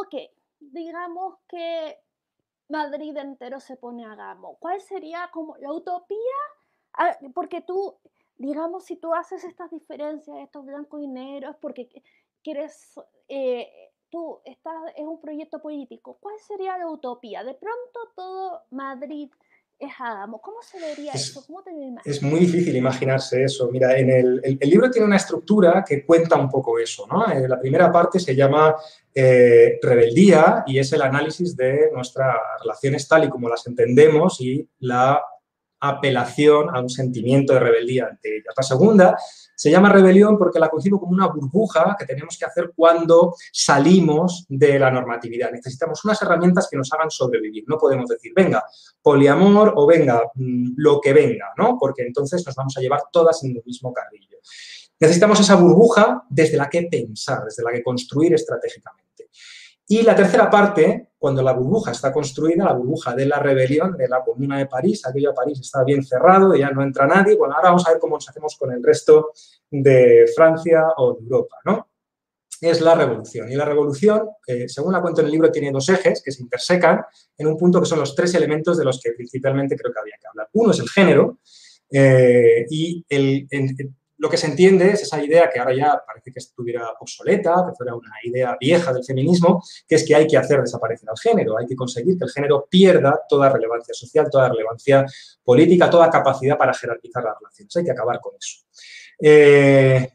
ok, digamos que Madrid entero se pone a gamo. ¿Cuál sería como la utopía? Ah, porque tú, digamos, si tú haces estas diferencias, estos blancos y negros, porque quieres, eh, tú estás, es un proyecto político, ¿cuál sería la utopía? De pronto todo Madrid es Adamo. ¿Cómo se vería eso? ¿Cómo te lo Es muy difícil imaginarse eso. Mira, en el, libro tiene una estructura que cuenta un poco eso. ¿no? Eh, la primera parte se llama eh, rebeldía y es el análisis de nuestras relaciones tal y como las entendemos y la apelación a un sentimiento de rebeldía ante ellas. La segunda se llama rebelión porque la concibo como una burbuja que tenemos que hacer cuando salimos de la normatividad. Necesitamos unas herramientas que nos hagan sobrevivir. No podemos decir, venga, poliamor o venga, mm, lo que venga, ¿no? Porque entonces nos vamos a llevar todas en el mismo carrillo. Necesitamos esa burbuja desde la que pensar, desde la que construir estratégicamente. Y la tercera parte, cuando la burbuja está construida, la burbuja de la rebelión de la Comuna de París, aquello de París está bien cerrado, ya no entra nadie, bueno, ahora vamos a ver cómo nos hacemos con el resto de Francia o de Europa, ¿no? Es la revolución. Y la revolución, eh, según la cuento en el libro, tiene dos ejes que se intersecan en un punto que son los tres elementos de los que principalmente creo que había que hablar. Uno es el género, eh, y el, lo que se entiende es esa idea que ahora ya parece que estuviera obsoleta, que fuera una idea vieja del feminismo, que es que hay que hacer desaparecer al género, hay que conseguir que el género pierda toda relevancia social, toda relevancia política, toda capacidad para jerarquizar las relaciones. Hay que acabar con eso. Eh,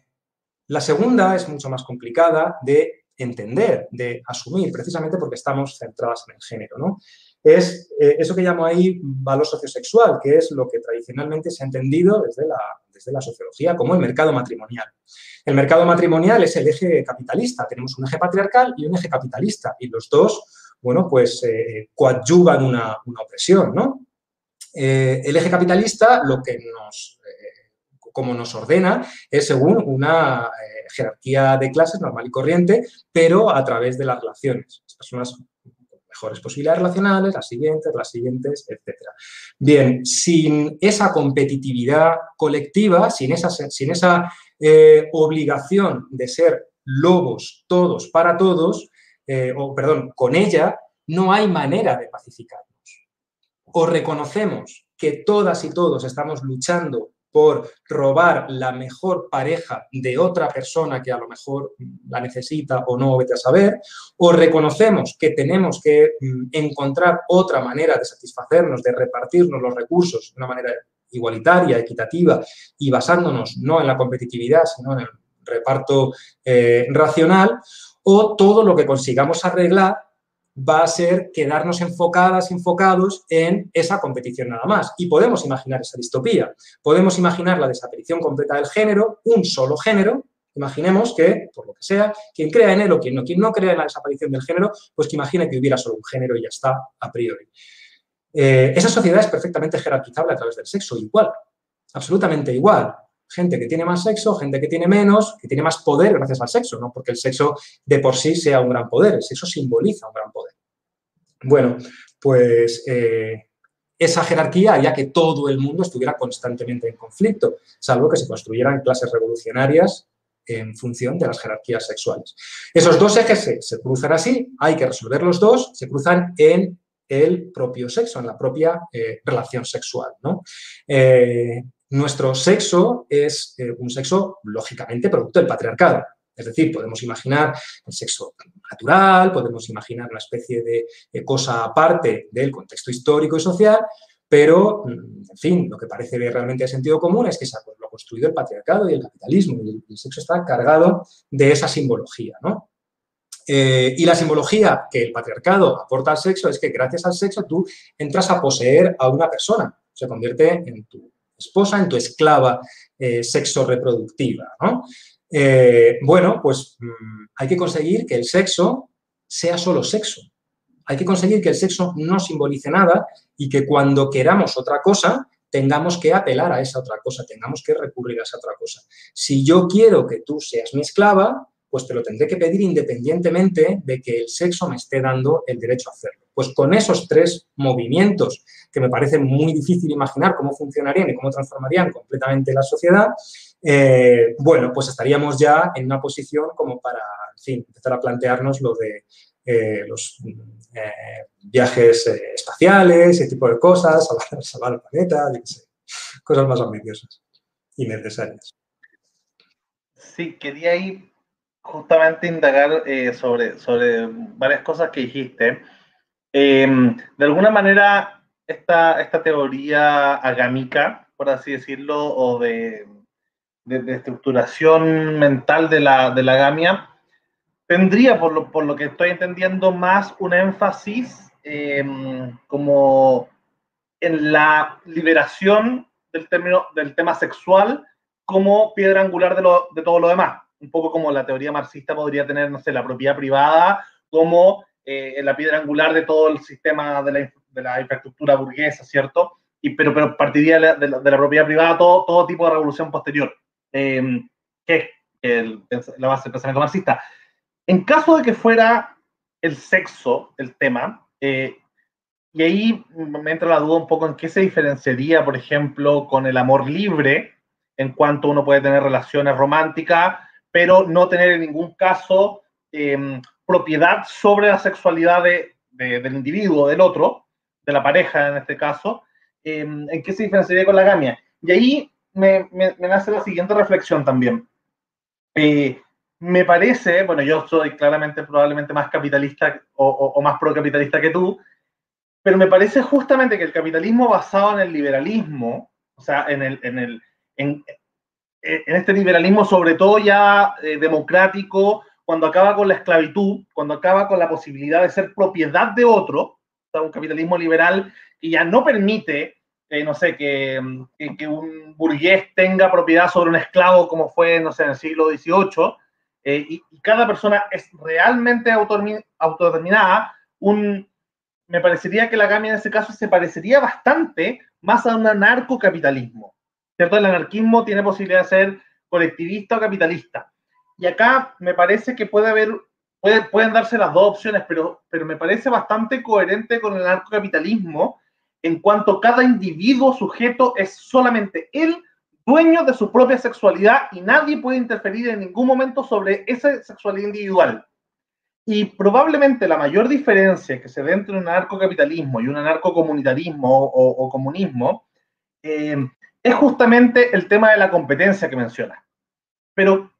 la segunda es mucho más complicada de entender, de asumir, precisamente porque estamos centradas en el género. ¿no? Es eh, eso que llamo ahí valor sociosexual, que es lo que tradicionalmente se ha entendido desde la, desde la sociología como el mercado matrimonial. El mercado matrimonial es el eje capitalista. Tenemos un eje patriarcal y un eje capitalista. Y los dos, bueno, pues eh, coadyuvan una, opresión, ¿no? Eh, el eje capitalista lo que nos, como nos ordena, es según una jerarquía de clases normal y corriente, pero a través de las relaciones. Las personas mejores posibilidades relacionales, las siguientes, las siguientes, etc. Bien, sin esa competitividad colectiva, sin esa, sin esa eh, obligación de ser lobos todos para todos, eh, o perdón, con ella, no hay manera de pacificarnos. O reconocemos que todas y todos estamos luchando por robar la mejor pareja de otra persona que a lo mejor la necesita o no, vete a saber, o reconocemos que tenemos que mm, encontrar otra manera de satisfacernos, de repartirnos los recursos de una manera igualitaria, equitativa y basándonos no en la competitividad, sino en el reparto eh, racional, o todo lo que consigamos arreglar va a ser quedarnos enfocadas, enfocados en esa competición nada más. Y podemos imaginar esa distopía. Podemos imaginar la desaparición completa del género, un solo género. Imaginemos que, por lo que sea, quien crea en él o quien no, quien no crea en la desaparición del género, pues que imagine que hubiera solo un género y ya está a priori. Eh, esa sociedad es perfectamente jerarquizable a través del sexo, igual, absolutamente igual gente que tiene más sexo, gente que tiene menos, que tiene más poder gracias al sexo, no porque el sexo de por sí sea un gran poder, el sexo simboliza un gran poder. Bueno, pues eh, esa jerarquía haría que todo el mundo estuviera constantemente en conflicto, salvo que se construyeran clases revolucionarias en función de las jerarquías sexuales. Esos dos ejes se, cruzan así, hay que resolver los dos, se cruzan en el propio sexo, en la propia eh, relación sexual. ¿no? Eh, nuestro sexo es eh, un sexo, lógicamente, producto del patriarcado. Es decir, podemos imaginar el sexo natural, podemos imaginar una especie de, cosa aparte del contexto histórico y social, pero, mm, en fin, lo que parece realmente de sentido común es que se lo ha construido el patriarcado y el capitalismo, y el, sexo está cargado de esa simbología, ¿no? Eh, y la simbología que el patriarcado aporta al sexo es que gracias al sexo tú entras a poseer a una persona, se convierte en tu esposa, en tu esclava eh, sexo reproductiva. Eh, bueno, pues mm, hay que conseguir que el sexo sea solo sexo. Hay que conseguir que el sexo no simbolice nada y que cuando queramos otra cosa, tengamos que apelar a esa otra cosa, tengamos que recurrir a esa otra cosa. Si yo quiero que tú seas mi esclava, pues te lo tendré que pedir independientemente de que el sexo me esté dando el derecho a hacerlo. Pues con esos tres movimientos, que me parece muy difícil imaginar cómo funcionarían y cómo transformarían completamente la sociedad, eh, bueno, pues estaríamos ya en una posición como para, empezar a plantearnos lo de los viajes espaciales, ese tipo de cosas, salvar, el planeta, cosas más ambiciosas y necesarias. Sí, quería ir justamente indagar sobre, sobre varias cosas que dijiste. Em, de alguna manera, esta, esta teoría agámica, por así decirlo, o de, de, estructuración mental de la, de la tendría, por lo, por lo que estoy entendiendo, más un énfasis em, como en la liberación del, término, del tema sexual como piedra angular de, de todo lo demás. Un poco como la teoría marxista podría tener, no sé, la propiedad privada como eh, la piedra angular de todo el sistema de la, de la infraestructura burguesa, ¿cierto? Y, pero, pero partiría de la, de la, propiedad privada todo, todo tipo de revolución posterior, eh, que es la base del pensamiento marxista. En caso de que fuera el sexo el tema, eh, y ahí me entra la duda un poco en qué se diferenciaría, por ejemplo, con el amor libre, en cuanto uno puede tener relaciones románticas, pero no tener en ningún caso eh, propiedad sobre la sexualidad de, del individuo, del otro, de la pareja en este caso, em, ¿en qué se diferenciaría con la gamia? Y ahí me, me, nace la siguiente reflexión también. Eh, me parece, bueno, yo soy claramente probablemente más capitalista o, o, o más procapitalista que tú, pero me parece justamente que el capitalismo basado en el liberalismo, o sea, en, el, en, el, en, este liberalismo sobre todo ya eh, democrático, cuando acaba con la esclavitud, cuando acaba con la posibilidad de ser propiedad de otro, un capitalismo liberal que ya no permite, eh, no sé, que, que, un burgués tenga propiedad sobre un esclavo como fue, no sé, en el siglo XVIII, eh, y, y, cada persona es realmente autodeterminada, un, me parecería que la GAMI en ese caso se parecería bastante más a un anarcocapitalismo, ¿cierto? El anarquismo tiene posibilidad de ser colectivista o capitalista. Y acá me parece que puede haber, puede, pueden darse las dos opciones, pero, pero me parece bastante coherente con el anarcocapitalismo en cuanto cada individuo sujeto es solamente él dueño de su propia sexualidad y nadie puede interferir en ningún momento sobre esa sexualidad individual. Y probablemente la mayor diferencia que se ve entre un anarcocapitalismo y un anarcocomunitarismo o, o, o comunismo eh, es justamente el tema de la competencia que menciona. Pero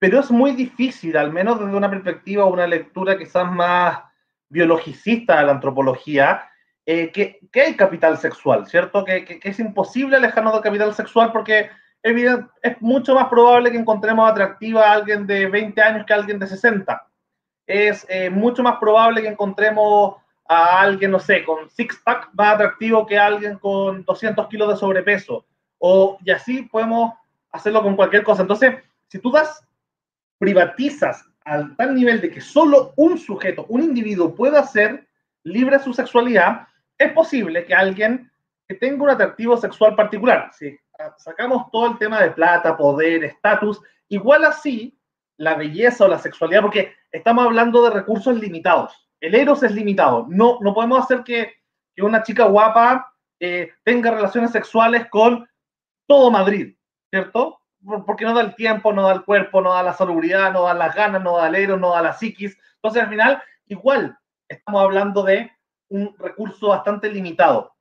pero es muy difícil, al menos desde una perspectiva o una lectura quizás más biologicista de la antropología, eh, que, que, hay capital sexual, ¿cierto? Que, que, que, es imposible alejarnos del capital sexual porque evidente, es mucho más probable que encontremos atractiva a alguien de 20 años que a alguien de 60. Es eh, mucho más probable que encontremos a alguien, no sé, con six-pack más atractivo que a alguien con 200 kilos de sobrepeso. O, y así podemos hacerlo con cualquier cosa. Entonces, si tú das privatizas al tal nivel de que solo un sujeto, un individuo pueda ser libre de su sexualidad, es posible que alguien que tenga un atractivo sexual particular, si sacamos todo el tema de plata, poder, estatus, igual así la belleza o la sexualidad, porque estamos hablando de recursos limitados. El eros es limitado. No, no podemos hacer que, que una chica guapa eh, tenga relaciones sexuales con todo Madrid, ¿cierto? Porque no da el tiempo, no da el cuerpo, no da la salubridad, no da las ganas, no da el ero, no da la psiquis. Entonces, al final, igual, estamos hablando de un recurso bastante limitado.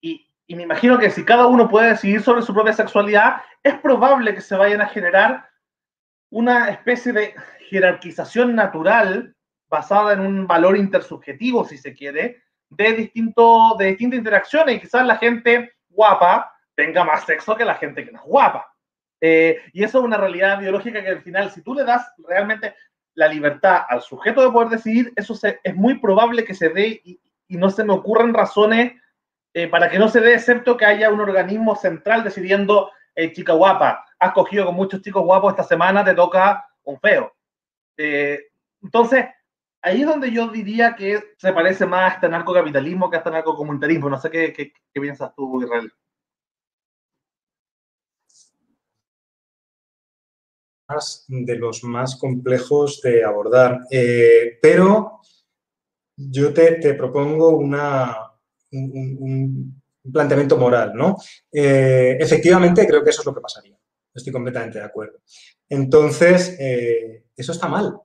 Y, y, me imagino que si cada uno puede decidir sobre su propia sexualidad, es probable que se vayan a generar una especie de jerarquización natural basada en un valor intersubjetivo, si se quiere, de, distinto, de distintas interacciones. Y quizás la gente guapa tenga más sexo que la gente que no es guapa. Eh, y eso es una realidad biológica que al final, si tú le das realmente la libertad al sujeto de poder decidir, eso se, es muy probable que se dé y, y, no se me ocurren razones eh, para que no se dé, excepto que haya un organismo central decidiendo, eh, chica guapa, has cogido con muchos chicos guapos esta semana, te toca un feo. Eh, entonces, ahí es donde yo diría que se parece más a este narcocapitalismo que a este narcocomunitarismo. No sé qué, qué, qué piensas tú, Israel. De los más complejos de abordar. Eh, pero yo te, te propongo un, un, planteamiento moral, ¿no? Eh, efectivamente, creo que eso es lo que pasaría. Estoy completamente de acuerdo. Entonces, eh, eso está mal.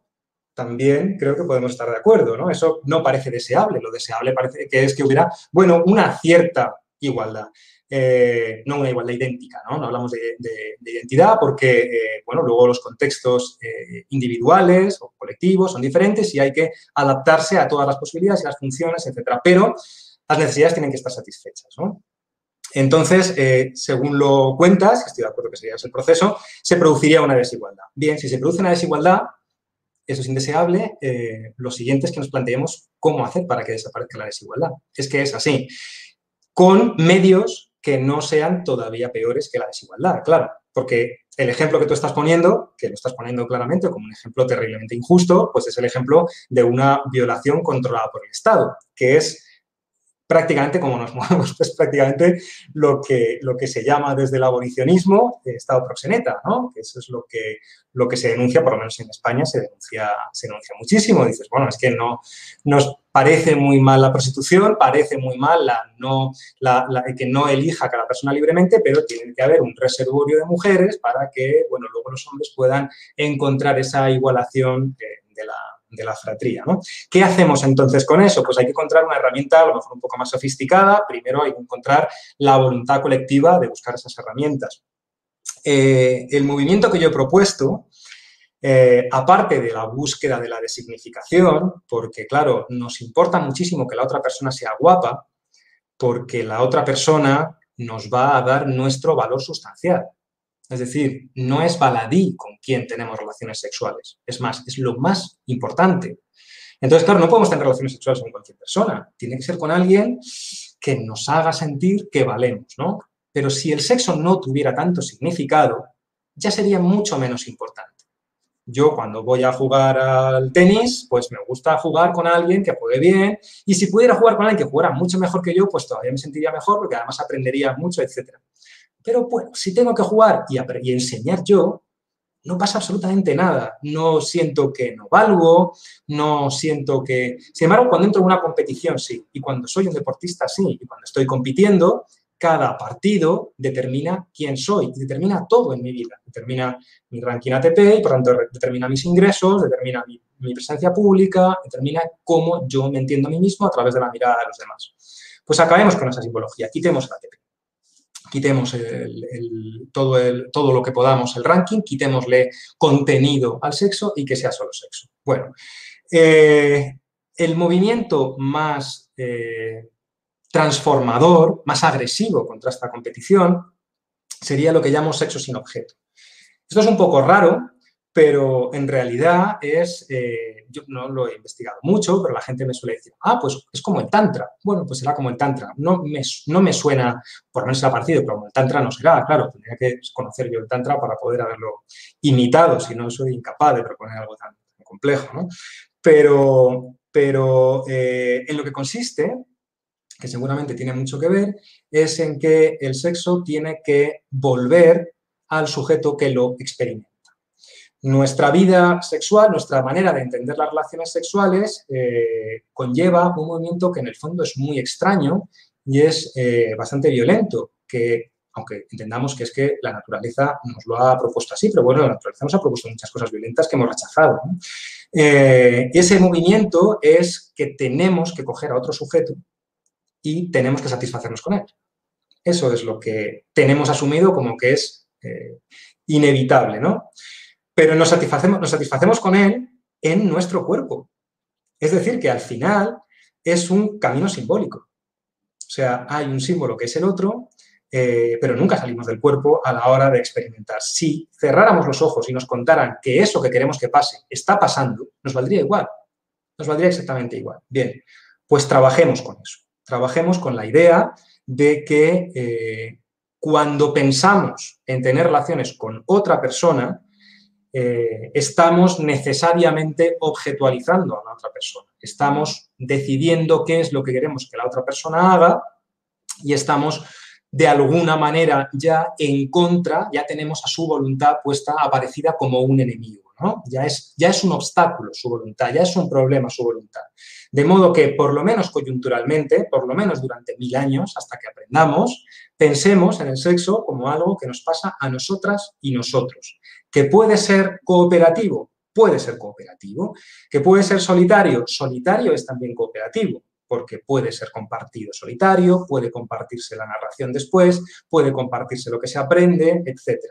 también creo que podemos estar de acuerdo, ¿no? Eso no parece deseable, lo deseable parece que es que hubiera, bueno, una cierta igualdad. Eh, no una igualdad idéntica, ¿no? No hablamos de, identidad porque, eh, bueno, luego los contextos eh, individuales o colectivos son diferentes y hay que adaptarse a todas las posibilidades y las funciones, etcétera. Pero las necesidades tienen que estar satisfechas. Entonces, según lo cuentas, estoy de acuerdo que sería ese el proceso, se produciría una desigualdad. Bien, si se produce una desigualdad, eso es indeseable, lo siguiente es que nos planteemos cómo hacer para que desaparezca la desigualdad. Es que es así, con medios que no sean todavía peores que la desigualdad, claro, porque el ejemplo que tú estás poniendo, que lo estás poniendo claramente como un ejemplo terriblemente injusto, pues es el ejemplo de una violación controlada por el Estado, que es prácticamente como nos movemos, pues prácticamente lo que, lo que se llama desde el abolicionismo Estado proxeneta, ¿no? Que eso es lo que, lo que se denuncia, por lo menos en España, se denuncia, se denuncia muchísimo. Dices, bueno, es que no nos parece muy mal la prostitución, parece muy mal la no, la, que no elija cada persona libremente, pero tiene que haber un reservorio de mujeres para que, bueno, luego los hombres puedan encontrar esa igualación la de la fratría. ¿no? ¿Qué hacemos entonces con eso? Pues hay que encontrar una herramienta a lo mejor un poco más sofisticada. Primero hay que encontrar la voluntad colectiva de buscar esas herramientas. Eh, el movimiento que yo he propuesto, eh, aparte de la búsqueda de la designificación, porque claro, nos importa muchísimo que la otra persona sea guapa, porque la otra persona nos va a dar nuestro valor sustancial. Es decir, no es baladí con quien tenemos relaciones sexuales. Es más, es lo más importante. Entonces, claro, no podemos tener relaciones sexuales con cualquier persona. Tiene que ser con alguien que nos haga sentir que valemos, ¿no? Pero si el sexo no tuviera tanto significado, ya sería mucho menos importante. Yo cuando voy a jugar al tenis, pues me gusta jugar con alguien que juegue bien y si pudiera jugar con alguien que jugara mucho mejor que yo, pues todavía me sentiría mejor porque además aprendería mucho, etcétera. Pero bueno, si tengo que jugar y, enseñar yo, no pasa absolutamente nada. No siento que no valgo, no siento que... Sin embargo, cuando entro en una competición, sí. Y cuando soy un deportista, sí. Y cuando estoy compitiendo, cada partido determina quién soy determina todo en mi vida. Determina mi ranking ATP y, por tanto, determina mis ingresos, determina mi, mi presencia pública, determina cómo yo me entiendo a mí mismo a través de la mirada de los demás. Pues acabemos con esa simbología. Quitemos el ATP quitemos todo, lo que podamos el ranking, quitémosle contenido al sexo y que sea solo sexo. Bueno, eh, el movimiento más eh, transformador, más agresivo contra esta competición, sería lo que llamo sexo sin objeto. Esto es un poco raro, pero en realidad es, eh, yo no lo he investigado mucho, pero la gente me suele decir, ah, pues es como el Tantra. Bueno, pues será como el Tantra. No me, no me suena, por lo menos ha parecido, pero como el Tantra no será, claro, tendría que conocer yo el Tantra para poder haberlo imitado, si no soy incapaz de proponer algo tan, complejo, ¿no? Pero, pero eh, en lo que consiste, que seguramente tiene mucho que ver, es en que el sexo tiene que volver al sujeto que lo experimenta. Nuestra vida sexual, nuestra manera de entender las relaciones sexuales eh, conlleva un movimiento que en el fondo es muy extraño y es eh, bastante violento, que aunque entendamos que es que la naturaleza nos lo ha propuesto así, pero bueno, la naturaleza nos ha propuesto muchas cosas violentas que hemos rechazado. Eh, ese movimiento es que tenemos que coger a otro sujeto y tenemos que satisfacernos con él. Eso es lo que tenemos asumido como que es inevitable, ¿no? Pero nos satisfacemos, nos satisfacemos con él en nuestro cuerpo. Es decir, que al final es un camino simbólico. O sea, hay un símbolo que es el otro, eh, pero nunca salimos del cuerpo a la hora de experimentar. Si cerráramos los ojos y nos contaran que eso que queremos que pase está pasando, nos valdría igual. Nos valdría exactamente igual. Bien, pues trabajemos con eso. Trabajemos con la idea de que eh, cuando pensamos en tener relaciones con otra persona, eh, estamos necesariamente objetualizando a la otra persona. Estamos decidiendo qué es lo que queremos que la otra persona haga y estamos de alguna manera ya en contra, ya tenemos a su voluntad puesta, aparecida como un enemigo. Ya, es, ya es un obstáculo su voluntad, ya es un problema su voluntad. De modo que, por lo menos coyunturalmente, por lo menos durante mil años, hasta que aprendamos, pensemos en el sexo como algo que nos pasa a nosotras y nosotros que puede ser cooperativo, puede ser cooperativo. ¿Que puede ser solitario? Solitario es también cooperativo, porque puede ser compartido solitario, puede compartirse la narración después, puede compartirse lo que se aprende, etc.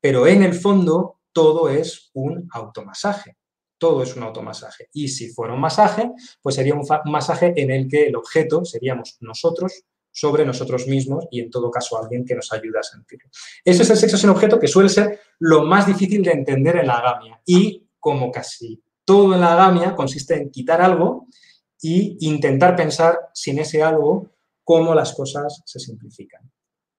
Pero en el fondo todo es un automasaje. Todo es un automasaje. Y si fuera un masaje, pues sería un masaje en el que el objeto seríamos nosotros sobre nosotros mismos y en todo caso alguien que nos ayude a sentirlo. Ese es el sexo sin objeto que suele ser lo más difícil de entender en la agamia y como casi todo en la agamia consiste en quitar algo y intentar pensar sin ese algo cómo las cosas se simplifican.